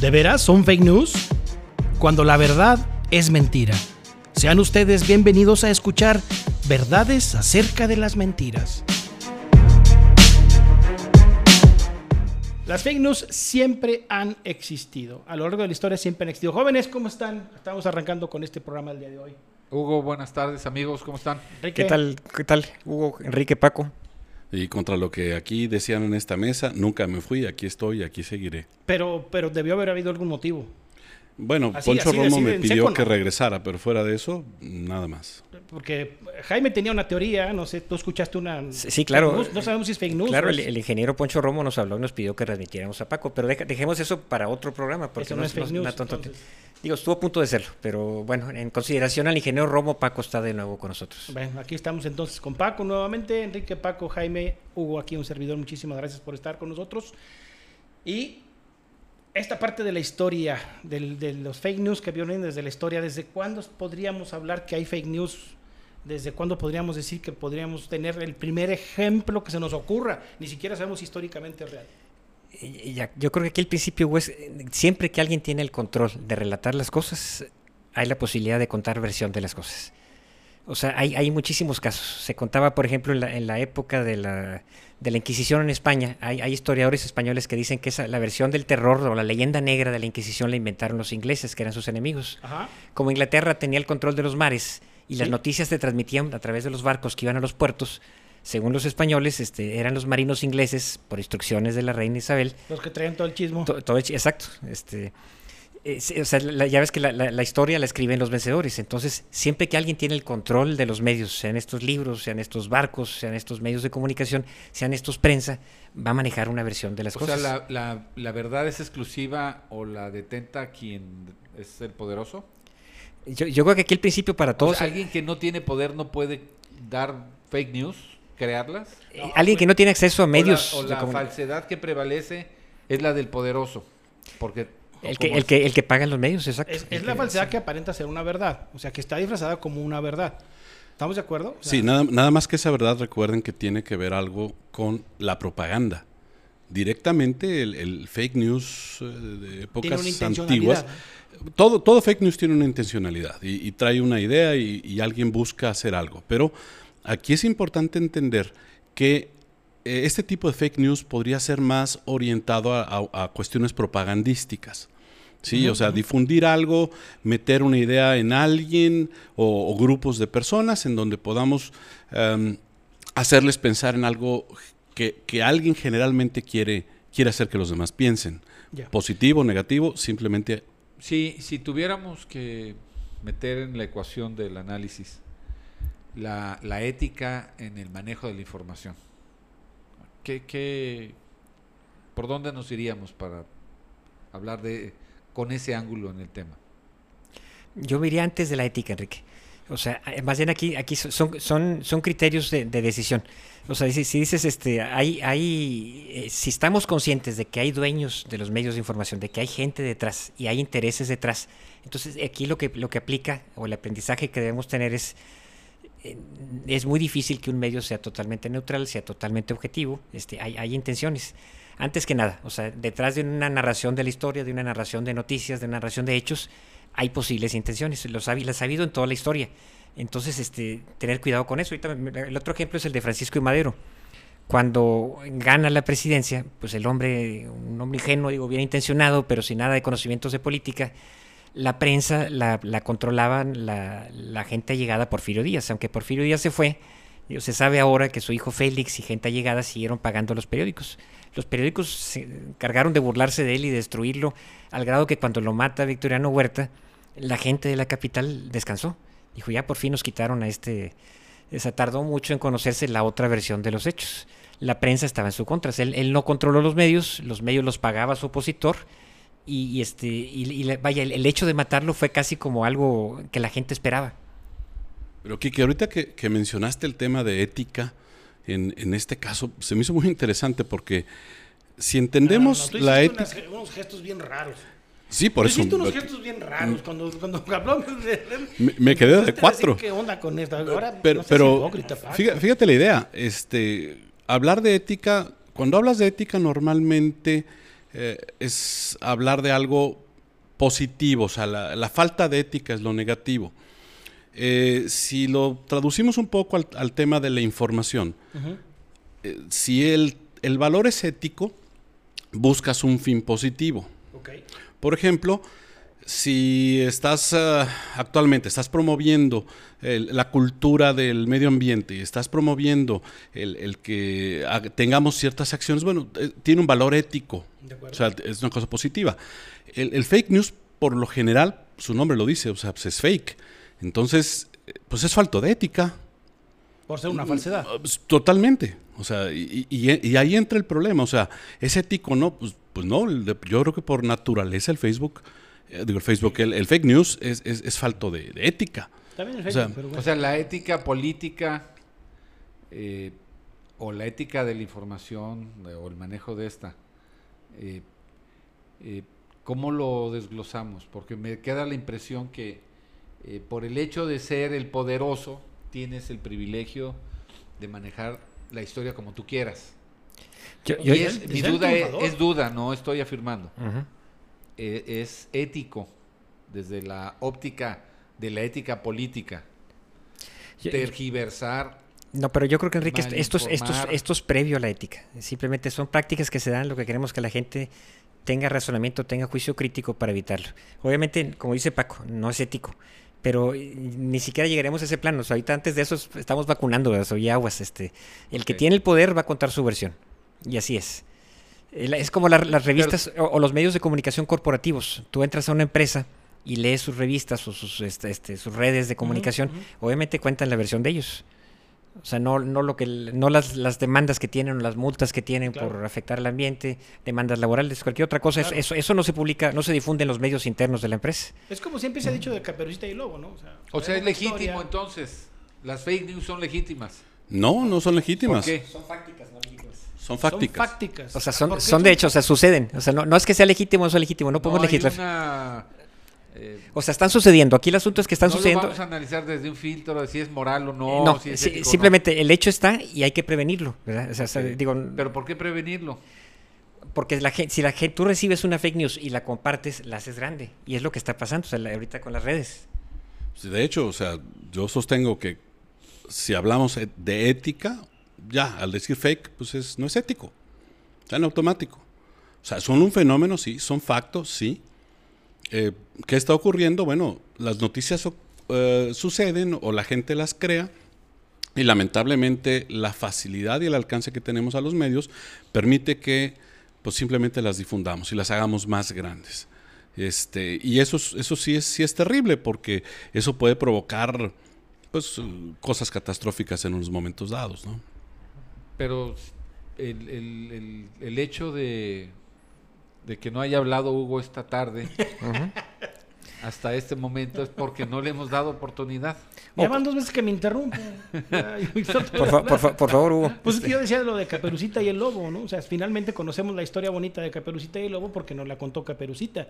¿De veras son fake news? Cuando la verdad es mentira. Sean ustedes bienvenidos a escuchar verdades acerca de las mentiras. Las fake news siempre han existido. A lo largo de la historia siempre han existido. Jóvenes, ¿cómo están? Estamos arrancando con este programa el día de hoy. Hugo, buenas tardes amigos, ¿cómo están? ¿Qué tal, qué tal, Hugo, Enrique, Paco? Y contra lo que aquí decían en esta mesa, nunca me fui, aquí estoy, aquí seguiré. Pero, pero debió haber habido algún motivo. Bueno, Así- Poncho así Romo así me pidió seco, que regresara, pero fuera de eso, nada más. Porque Jaime tenía una teoría, no sé, tú escuchaste una... Sí, claro. news, No sabemos si es fake news. Claro, el, ingeniero Poncho Romo nos habló y nos pidió que transmitiéramos a Paco, pero deja- dejemos eso para otro programa, porque Eso no es fake news, una tonta- entonces. Digo, estuvo a punto de serlo, pero bueno, en consideración al ingeniero Romo, Paco está de nuevo con nosotros. Bueno, aquí estamos entonces con Paco nuevamente. Enrique, Paco, Jaime, Hugo, aquí un servidor. Muchísimas gracias por estar con nosotros. Y esta parte de la historia, del- de los fake news que vienen desde la historia, ¿desde cuándo podríamos hablar que hay fake news? ¿Desde cuándo podríamos decir que podríamos tener el primer ejemplo que se nos ocurra? Ni siquiera sabemos históricamente real. Yo creo que aquí el principio, es, siempre que alguien tiene el control de relatar las cosas, hay la posibilidad de contar versión de las cosas. O sea, hay, hay muchísimos casos. Se contaba, por ejemplo, en la, en la época de la, de la Inquisición en España, hay, hay historiadores españoles que dicen que esa, la versión del terror o la leyenda negra de la Inquisición la inventaron los ingleses, que eran sus enemigos. Ajá. Como Inglaterra tenía el control de los mares y las noticias se transmitían a través de los barcos que iban a los puertos, según los españoles, este, eran los marinos ingleses, por instrucciones de la reina Isabel, Los que traen todo el chismo. To- todo hecho- exacto. Este, eh, o sea, la- ya ves que la, la- la historia la escriben los vencedores. Entonces, siempre que alguien tiene el control de los medios, sean estos libros, sean estos barcos, sean estos medios de comunicación, sean estos prensa, va a manejar una versión de las O cosas. sea, la, la- la verdad es exclusiva o la detenta quien es el poderoso. Yo, yo creo que aquí el principio para O todos, sea, alguien que no tiene poder no puede dar fake news, crearlas. eh, alguien que no tiene acceso a medios, O la, o falsedad que prevalece es la del poderoso. Porque el, que, ¿cómo el, que, el que paga los medios, exacto. Es, la que- falsedad sí. que aparenta ser una verdad. O sea, que está disfrazada como una verdad. ¿Estamos de acuerdo? O sea, Sí, nada, nada más que esa verdad, recuerden que tiene que ver algo con la propaganda. Directamente el, el fake news eh, de épocas antiguas. Todo, todo fake news tiene una intencionalidad y, y trae una idea y, y alguien busca hacer algo. Pero aquí es importante entender que eh, este tipo de fake news podría ser más orientado a, a- a cuestiones propagandísticas. Sí, o sea, difundir algo, meter una idea en alguien o, o grupos de personas en donde podamos em, hacerles pensar en algo que, que alguien generalmente quiere, quiere hacer que los demás piensen. Ya. Positivo, negativo, simplemente Si, si tuviéramos que meter en la ecuación del análisis la, la ética en el manejo de la información, ¿qué, qué, ¿por dónde nos iríamos para hablar de con ese ángulo en el tema? Yo me iría antes de la ética, Enrique. O sea, eh, más bien aquí, aquí son, son, son criterios de, de decisión. O sea, si, si dices, este, hay, hay, eh, si estamos conscientes de que hay dueños de los medios de información, de que hay gente detrás y hay intereses detrás, entonces aquí lo que, lo que aplica o el aprendizaje que debemos tener es, eh, es muy difícil que un medio sea totalmente neutral, sea totalmente objetivo, este, hay, hay intenciones. Antes que nada, o sea, detrás de una narración de la historia, de una narración de noticias, de una narración de hechos, hay posibles intenciones, ha, las ha habido en toda la historia. Entonces, este, tener cuidado con eso. Ahorita, el otro ejemplo es el de Francisco y Madero. Cuando gana la presidencia, pues el hombre, un hombre ingenuo, digo, bien intencionado, pero sin nada de conocimientos de política, la prensa la, la controlaban la, gente allegada a Porfirio Díaz. Aunque Porfirio Díaz se fue, se sabe ahora que su hijo Félix y gente allegada siguieron pagando los periódicos. Los periódicos se encargaron de burlarse de él y destruirlo, al grado que cuando lo mata Victoriano Huerta, la gente de la capital descansó. Dijo, ya por fin nos quitaron a este... Se tardó mucho en conocerse la otra versión de los hechos. La prensa estaba en su contra. Él, él no controló los medios, los medios los pagaba su opositor. Y, y este, y, vaya, el, el hecho de matarlo fue casi como algo que la gente esperaba. Pero Kike, ahorita que, que mencionaste el tema de ética, en, en este caso se me hizo muy interesante porque si entendemos No, no, tú la hiciste ética... unas- unos gestos bien raros. Sí, por eso... hiciste unos gestos bien raros cuando, cuando habló de... Me- me quedé de cuatro. ¿Qué onda con esto? Ahora, pero no pero hipócrita, fíjate, fíjate la idea, este, hablar de ética, cuando hablas de ética normalmente eh, es hablar de algo positivo, o sea, la, la falta de ética es lo negativo. Eh, si lo traducimos un poco al, al tema de la información, eh, si el, el valor es ético, buscas un fin positivo. Ok. Por ejemplo, si estás ah, actualmente, estás promoviendo el- la cultura del medio ambiente y estás promoviendo el, el que tengamos ciertas acciones, bueno, eh, tiene un valor ético, De acuerdo. o sea, es una cosa positiva. El, el fake news, por lo general, su nombre lo dice, o sea, pues es fake. Entonces, eh, pues es falto de ética. Por ser una falsedad. Ah, pues, Totalmente. O sea, y, y- y ahí entra el problema. O sea, ¿es ético o no? Pues, pues no. el Yo creo que por naturaleza el Facebook, eh, digo, el Facebook, el, el fake news es, es, es falto de, de ética. También o sea, fake, pero bueno. O sea, la ética política eh, o la ética de la información o el manejo de esta, eh, eh, ¿cómo lo desglosamos? Porque me queda la impresión que eh, por el hecho de ser el poderoso, tienes el privilegio de manejar la historia como tú quieras. Yo- Y yo- es- mi duda es, duda, no estoy afirmando. Eh, es ético desde la óptica de la ética política. Tergiversar No, pero yo creo que Enrique, esto, es- esto, es- esto es previo a la ética. Simplemente son prácticas que se dan, lo que queremos que la gente tenga razonamiento, tenga juicio crítico para evitarlo. Obviamente, como dice Paco, no es ético, pero eh, ni siquiera llegaremos a ese plano. O sea, ahorita antes de eso es- estamos vacunando, aguas. Este, el que tiene el poder va a contar su versión. Y así es. Es como la- las revistas o, o los medios de comunicación corporativos. Tú entras a una empresa y lees sus revistas o sus, este, este, sus redes de comunicación. Obviamente cuentan la versión de ellos. O sea, no, no, lo que, no las, las demandas que tienen o las multas que tienen Claro. por afectar al ambiente, demandas laborales, cualquier otra cosa. eso- Claro. Eso, eso no se publica, no se difunde en los medios internos de la empresa. Es como siempre se ha dicho de Caperucita y Lobo, ¿no? O sea, O sea, es legítimo historia. entonces. Las fake news son legítimas. No, no son legítimas. ¿Por qué? Son fácticas, no legítimas. Son Son fácticas. fácticas. O sea, son, ¿por qué son de hecho, o sea, suceden. O sea, no, no es que sea legítimo o no sea legítimo, no podemos No hay legislar. una, eh, O sea, están sucediendo. Aquí el asunto es que están no sucediendo. lo vamos a analizar desde un filtro de si es moral o no. no, si es sí, ético o no. simplemente el hecho está y hay que prevenirlo, ¿verdad? O sea, o sea, Ok. digo, Pero ¿por qué prevenirlo? porque la gente, si la gente, tú recibes una fake news y la compartes, la haces grande. Y es lo que está pasando o sea, la- ahorita con las redes. Sí, De hecho, o sea, yo sostengo que si hablamos e- de ética, ya, al decir fake, pues es, no es ético. Está en automático. O sea, son un fenómeno, sí, son factos, sí. Eh, ¿Qué está ocurriendo? Bueno, las noticias eh, suceden o la gente las crea y lamentablemente la facilidad y el alcance que tenemos a los medios permite que pues simplemente las difundamos y las hagamos más grandes. Este, y eso, es- eso sí, es, sí es terrible porque eso puede provocar pues, cosas catastróficas en unos momentos dados. ¿no? Pero el- el- el hecho de, de que no haya hablado Hugo esta tarde hasta este momento es porque no le hemos dado oportunidad. Ya van dos veces que me de Por, fa- por fa- por favor, Hugo. Pues yo decía lo de Caperucita y el Lobo, ¿no? O sea, finalmente conocemos la historia bonita de Caperucita y el Lobo porque nos la contó Caperucita.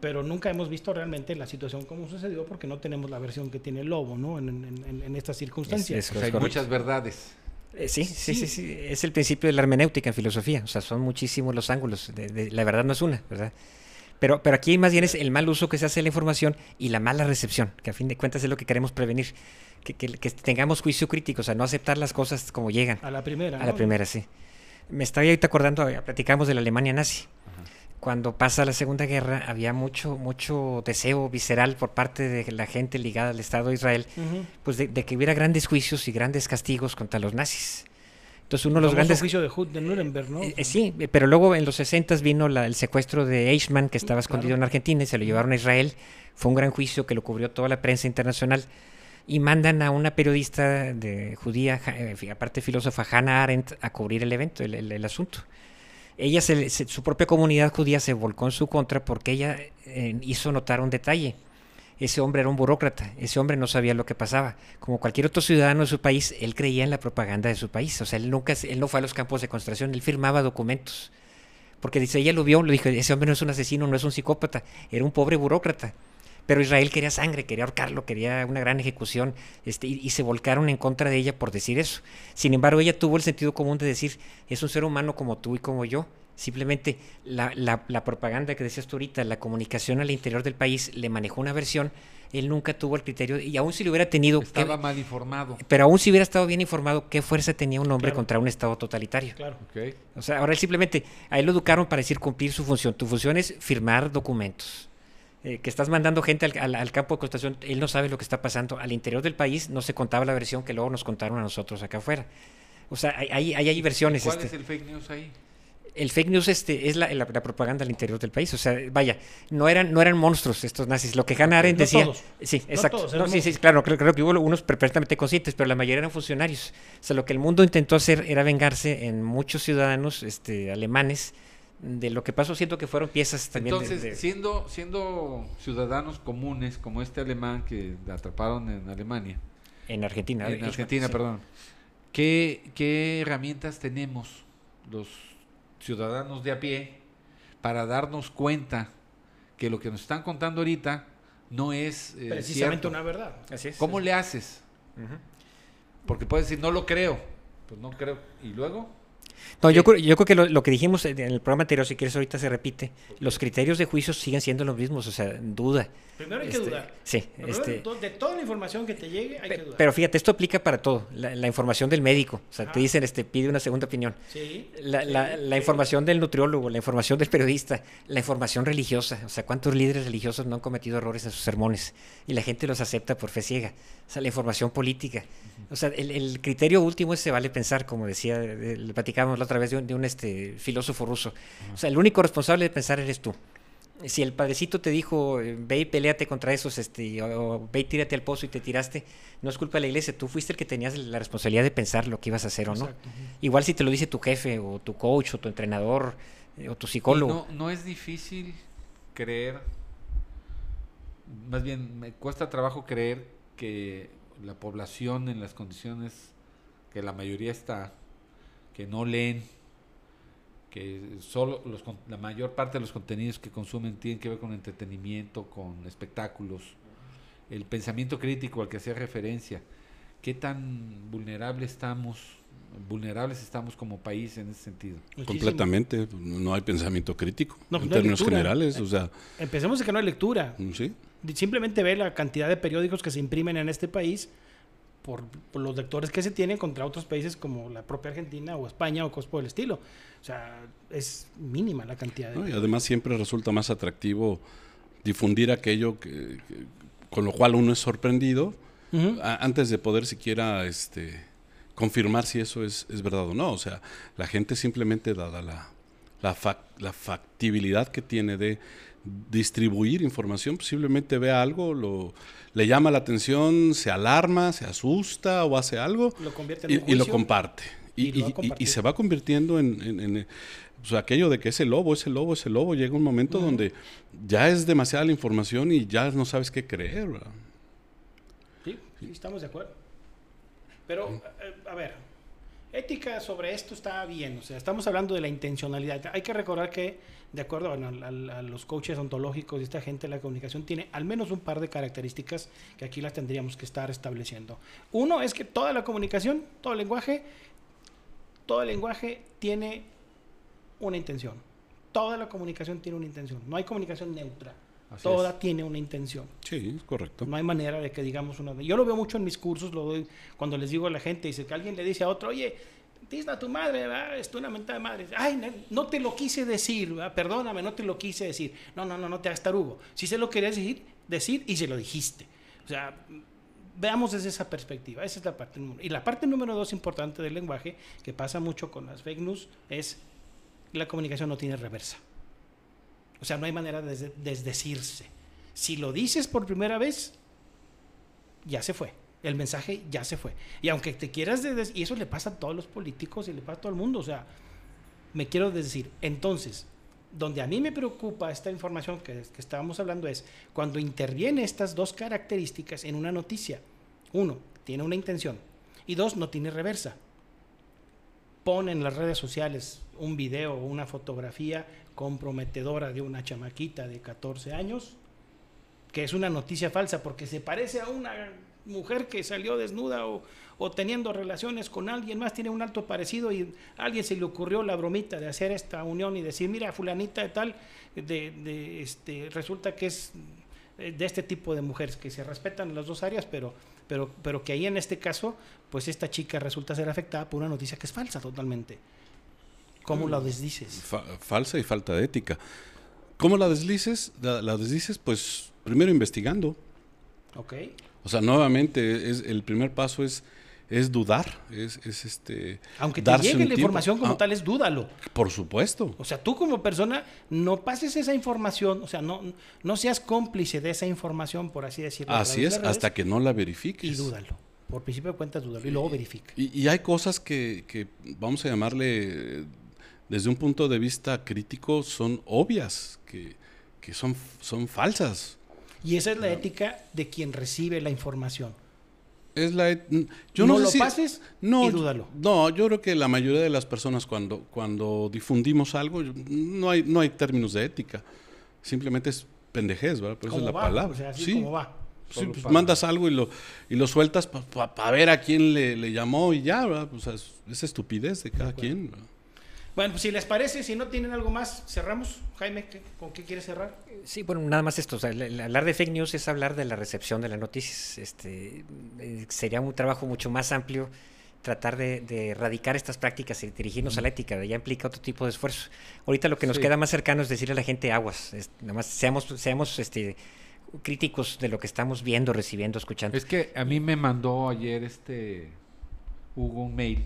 Pero nunca hemos visto realmente la situación como sucedió porque no tenemos la versión que tiene el Lobo, ¿no? En, en- en- en estas circunstancias. Es- O sea, hay muchas verdades. Eh, sí, sí, sí, sí. Es el principio de la hermenéutica en filosofía. O sea, son muchísimos los ángulos. de- de- la verdad no es una, ¿verdad? Pero, pero aquí más bien es el mal uso que se hace de la información y la mala recepción, que a fin de cuentas es lo que queremos prevenir. Que, que- que tengamos juicio crítico, o sea, no aceptar las cosas como llegan. A la primera. A la primera, sí. Me estaba ahorita acordando, eh, platicamos de la Alemania nazi. Cuando pasa la Segunda Guerra había mucho, mucho deseo visceral por parte de la gente ligada al Estado de Israel, pues de, de que hubiera grandes juicios y grandes castigos contra los nazis. Entonces uno de los grandes... juicio de, Hut- de Nuremberg, ¿no? Eh, eh, sí, eh, pero luego en los 60 vino la- el secuestro de Eichmann, que estaba escondido Claro. en Argentina, y se lo llevaron a Israel. Fue un gran juicio que lo cubrió toda la prensa internacional. Y mandan a una periodista de judía, aparte filósofa, Hannah Arendt, a cubrir el evento, el, el- el asunto. Ella, se- su propia comunidad judía se volcó en su contra porque ella eh, hizo notar un detalle. Ese hombre era un burócrata, ese hombre no sabía lo que pasaba. Como cualquier otro ciudadano de su país, él creía en la propaganda de su país. O sea, él nunca, él no fue a los campos de concentración, él firmaba documentos. Porque dice, ella lo vio, lo dijo, ese hombre no es un asesino, no es un psicópata, era un pobre burócrata. Pero Israel quería sangre, quería ahorcarlo, quería una gran ejecución, este, y, y, se volcaron en contra de ella por decir eso. Sin embargo, ella tuvo el sentido común de decir, es un ser humano como tú y como yo. Simplemente la, la, la propaganda que decías tú ahorita, la comunicación al interior del país le manejó una versión él nunca tuvo el criterio, y aún si lo hubiera tenido... Estaba mal informado. Pero aún si hubiera estado bien informado, ¿qué fuerza tenía un hombre claro. contra un Estado totalitario? Claro. Okay. O sea, ahora él simplemente, a él lo educaron para decir cumplir su función. Tu función es firmar documentos. Eh, que estás mandando gente al, al, al, campo de concentración, él no sabe lo que está pasando. Al interior del país no se contaba la versión que luego nos contaron a nosotros acá afuera. O sea, hay, hay, hay versiones. ¿Cuál este, es el fake news ahí? el fake news este es la, la, la, propaganda al interior del país. O sea, vaya, no eran, no eran monstruos estos nazis. Lo que Hannah Arendt no decía. Todos. Sí, No exacto. todos, No, sí, sí, claro, creo, creo, que hubo unos perfectamente conscientes, pero la mayoría eran funcionarios. O sea, lo que el mundo intentó hacer era vengarse en muchos ciudadanos este, alemanes de lo que pasó, siento que fueron piezas también. Entonces, de, de... siendo, siendo ciudadanos comunes como este alemán que atraparon en Alemania. En Argentina. En Argentina, sí. perdón. ¿Qué, ¿Qué herramientas tenemos los ciudadanos de a pie para darnos cuenta que lo que nos están contando ahorita no es eh, precisamente cierto. una verdad. Así es. ¿Cómo le haces? Uh -huh. Porque puedes decir, no lo creo. Pues no creo. ¿Y luego? No, yo, creo, yo creo que lo, lo, que dijimos en el programa anterior, si quieres ahorita se repite, los criterios de juicio siguen siendo los mismos, o sea, duda. Primero hay que este, dudar. Sí. Este, de toda la información que te llegue, hay pe, que dudar. Pero fíjate, esto aplica para todo. La, la información del médico, o sea, ah. te dicen, este, pide una segunda opinión. Sí, la, sí, la, la sí. información del nutriólogo, la información del periodista, la información religiosa, o sea, cuántos líderes religiosos no han cometido errores en sus sermones y la gente los acepta por fe ciega. O sea, la información política. O sea, el, el criterio último es se vale pensar, como decía, le platicábamos la otra vez de un, de un este, filósofo ruso. O sea, el único responsable de pensar eres tú. Si el padrecito te dijo, ve y peleate contra esos, este, o, o, ve y tírate al pozo y te tiraste, no es culpa de la iglesia, tú fuiste el que tenías la responsabilidad de pensar lo que ibas a hacer Exacto. o no. Igual si te lo dice tu jefe, o tu coach, o tu entrenador, eh, o tu psicólogo. No, no es difícil creer, más bien me cuesta trabajo creer que la población en las condiciones que la mayoría está, que no leen, que solo los, la mayor parte de los contenidos que consumen tienen que ver con entretenimiento, con espectáculos, el pensamiento crítico al que hacía referencia, qué tan vulnerable estamos, vulnerables estamos como país en ese sentido. Muchísimo. Completamente, no hay pensamiento crítico no, en no términos lectura. generales, o sea, empecemos de que no hay lectura. Sí. Simplemente ve la cantidad de periódicos que se imprimen en este país por, por, los lectores que se tienen contra otros países como la propia Argentina o España o cosas por el estilo. O sea, es mínima la cantidad de... No, y además siempre resulta más atractivo difundir aquello que, que, con lo cual uno es sorprendido uh -huh. a, antes de poder siquiera este, confirmar si eso es, es, verdad o no. O sea, la gente simplemente dada la, la, fac, la factibilidad que tiene de distribuir información, posiblemente vea algo, lo, le llama la atención, se alarma, se asusta o hace algo lo y, y, lo comparte. Y, y, y, se va convirtiendo en, en, en o sea, aquello de que ese lobo, ese lobo, ese lobo, llega un momento uh -huh. donde ya es demasiada la información y ya no sabes qué creer. ¿verdad? Sí, sí, estamos de acuerdo. Pero, a, a ver, ética sobre esto está bien, o sea, estamos hablando de la intencionalidad. Hay que recordar que, de acuerdo bueno, a, los coaches ontológicos y esta gente, la comunicación tiene al menos un par de características que aquí las tendríamos que estar estableciendo. Uno es que toda la comunicación, todo el lenguaje, todo el lenguaje tiene una intención. Toda la comunicación tiene una intención. No hay comunicación neutra. Así Toda es. tiene una intención. Sí, es correcto. No hay manera de que digamos una. Yo lo veo mucho en mis cursos, lo doy cuando les digo a la gente, dice que alguien le dice a otro, oye, tizna a tu madre, ¿verdad? es una mentada de madre. Ay, no te lo quise decir, ¿verdad? perdóname, no te lo quise decir. No, no, no, no te hagas tarugo. Si se lo querías decir, decir y se lo dijiste. O sea, veamos desde esa perspectiva. Esa es la parte número Y la parte número dos importante del lenguaje, que pasa mucho con las fake news, es la comunicación no tiene reversa. O sea, no hay manera de desdecirse. Si lo dices por primera vez, ya se fue. El mensaje ya se fue. Y aunque te quieras y eso le pasa a todos los políticos y le pasa a todo el mundo, o sea, me quiero decir, entonces, donde a mí me preocupa esta información que, que estábamos hablando es cuando interviene estas dos características en una noticia. Uno, tiene una intención. Y dos, no tiene reversa. Pone en las redes sociales un video o una fotografía comprometedora de una chamaquita de 14 años que es una noticia falsa porque se parece a una mujer que salió desnuda o, teniendo relaciones con alguien más, tiene un alto parecido y a alguien se le ocurrió la bromita de hacer esta unión y decir, mira, fulanita de tal, de, este, resulta que es de este tipo de mujeres que se respetan las dos áreas, pero, pero, pero que ahí en este caso, pues esta chica resulta ser afectada por una noticia que es falsa totalmente. ¿Cómo la desdices? Fa- falsa y falta de ética. ¿Cómo la deslices? La, la deslices, pues, primero investigando. ¿Ok? O sea, nuevamente, es, el primer paso es, es dudar, es, es este... Aunque te llegue la información como Ah, tal, es dúdalo. Por supuesto. O sea, tú como persona no pases esa información, o sea, no, no seas cómplice de esa información, por así decirlo. Así es, redes, hasta que no la Y verifiques. dúdalo. Por principio de cuentas, dúdalo. Y luego verifica. Y, y hay cosas que, que, vamos a llamarle, desde un punto de vista crítico, son obvias, que, que son, son falsas. Y esa es la ética de quien recibe la información. Es la, yo no no, sé lo si- pases no, y dúdalo. No, yo creo que la mayoría de las personas cuando, cuando difundimos algo, no hay, no hay términos de ética. Simplemente es pendejez, ¿verdad? Por eso es la va, palabra. O sea, así sí, como va. sí, pues para- mandas algo y lo, y lo sueltas para ver a quién le, le llamó y ya, ¿verdad? Sea, es, es estupidez de cada quien. ¿verdad? Bueno, pues si les parece, si no tienen algo más, cerramos. Jaime, ¿qué- ¿con qué quieres cerrar? Sí, bueno, nada más esto. o sea, el- el hablar de fake news es hablar de la recepción de las noticias. Este, eh, sería un trabajo mucho más amplio tratar de, de erradicar estas prácticas y dirigirnos a la ética. Ya implica otro tipo de esfuerzo. Ahorita lo que nos Sí. queda más cercano es decirle a la gente aguas. es- nada más seamos, seamos este, críticos de lo que estamos viendo, recibiendo, escuchando. Es que a mí me mandó ayer este Hugo un mail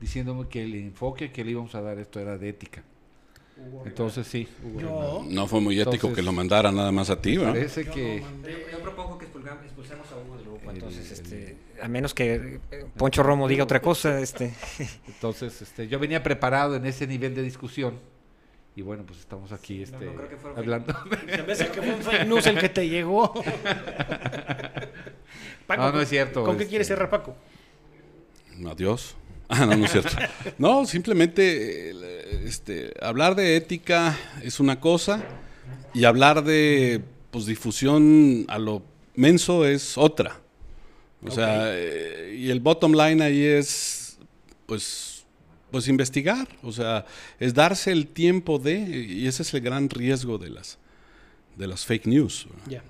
diciéndome que el enfoque que le íbamos a dar esto era de ética. Entonces sí, Hugo Yo, No fue muy ético Entonces, que lo mandara nada más a ti, ¿verdad? parece Yo que no Yo propongo que expulsemos a Hugo del grupo, entonces, el- este, a menos que eh, Poncho Romo diga otra cosa, este, entonces este yo venía preparado en ese nivel de discusión y bueno, pues estamos aquí no, este no creo que fuera hablando. se me hace que fue un fake news el que te llegó. Paco, No, no es cierto, ¿Con qué este- quieres cerrar, Paco? Adiós. Ah, no, no es cierto. No, simplemente eh, este, hablar de ética es una cosa y hablar de pues, difusión a lo menso es otra. O sea, eh, y el bottom line ahí es, pues, pues investigar. O sea, es darse el tiempo de, y ese es el gran riesgo de las, de las fake news. Ya.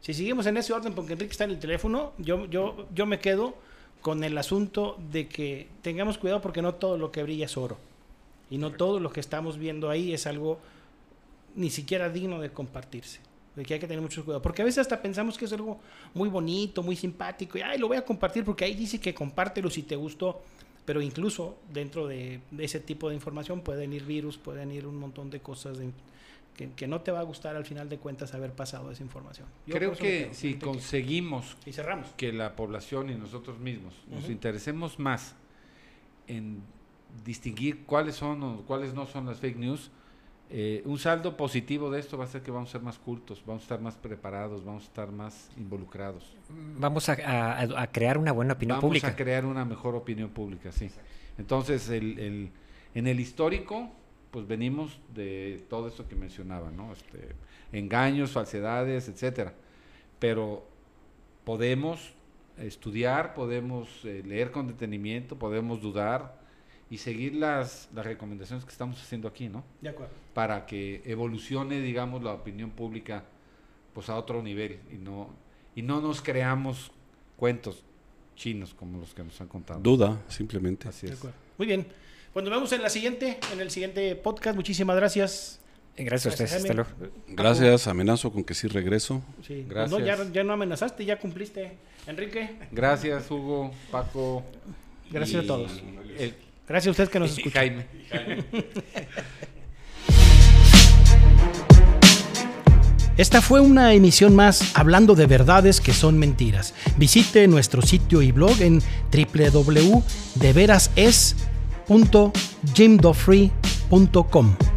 Si seguimos en ese orden, porque Enrique está en el teléfono, yo, yo, yo me quedo con el asunto de que tengamos cuidado porque no todo lo que brilla es oro. Y no todo lo que estamos viendo ahí es algo ni siquiera digno de compartirse. De que hay que tener mucho cuidado. Porque a veces hasta pensamos que es algo muy bonito, muy simpático. Y ay, lo voy a compartir porque ahí dice que compártelo si te gustó. Pero incluso dentro de, de ese tipo de información pueden ir virus, pueden ir un montón de cosas de- que, que no te va a gustar al final de cuentas haber pasado esa información. Yo Creo que si conseguimos Y cerramos. que la población y nosotros mismos nos interesemos más en distinguir cuáles son o cuáles no son las fake news, eh, un saldo positivo de esto va a ser que vamos a ser más cultos, vamos a estar más preparados, vamos a estar más involucrados. vamos a, a- a crear una buena opinión vamos pública. a crear una mejor opinión pública, sí. Entonces, el, el- en el histórico, pues venimos de todo esto que mencionaba, ¿no? Este, engaños, falsedades, etcétera. Pero podemos estudiar, podemos eh, leer con detenimiento, podemos dudar y seguir las, las recomendaciones que estamos haciendo aquí, ¿no? De acuerdo. Para que evolucione, digamos, la opinión pública pues a otro nivel y no, y no nos creamos cuentos chinos como los que nos han contado. Duda, simplemente. Así De es. acuerdo. Muy bien. Pues nos vemos en la siguiente, en el siguiente podcast. Muchísimas gracias. Eh, Gracias a ustedes, Jaime. hasta luego. Gracias, amenazo con que sí regreso. Sí. Gracias. No, ya, ya no amenazaste, ya cumpliste. Enrique, Gracias, Hugo, Paco. Gracias a todos. el- gracias a ustedes que nos y escuchan. Jaime. Esta fue una emisión más hablando de verdades que son mentiras. Visite nuestro sitio y blog en www.deverases.jimdofree.com.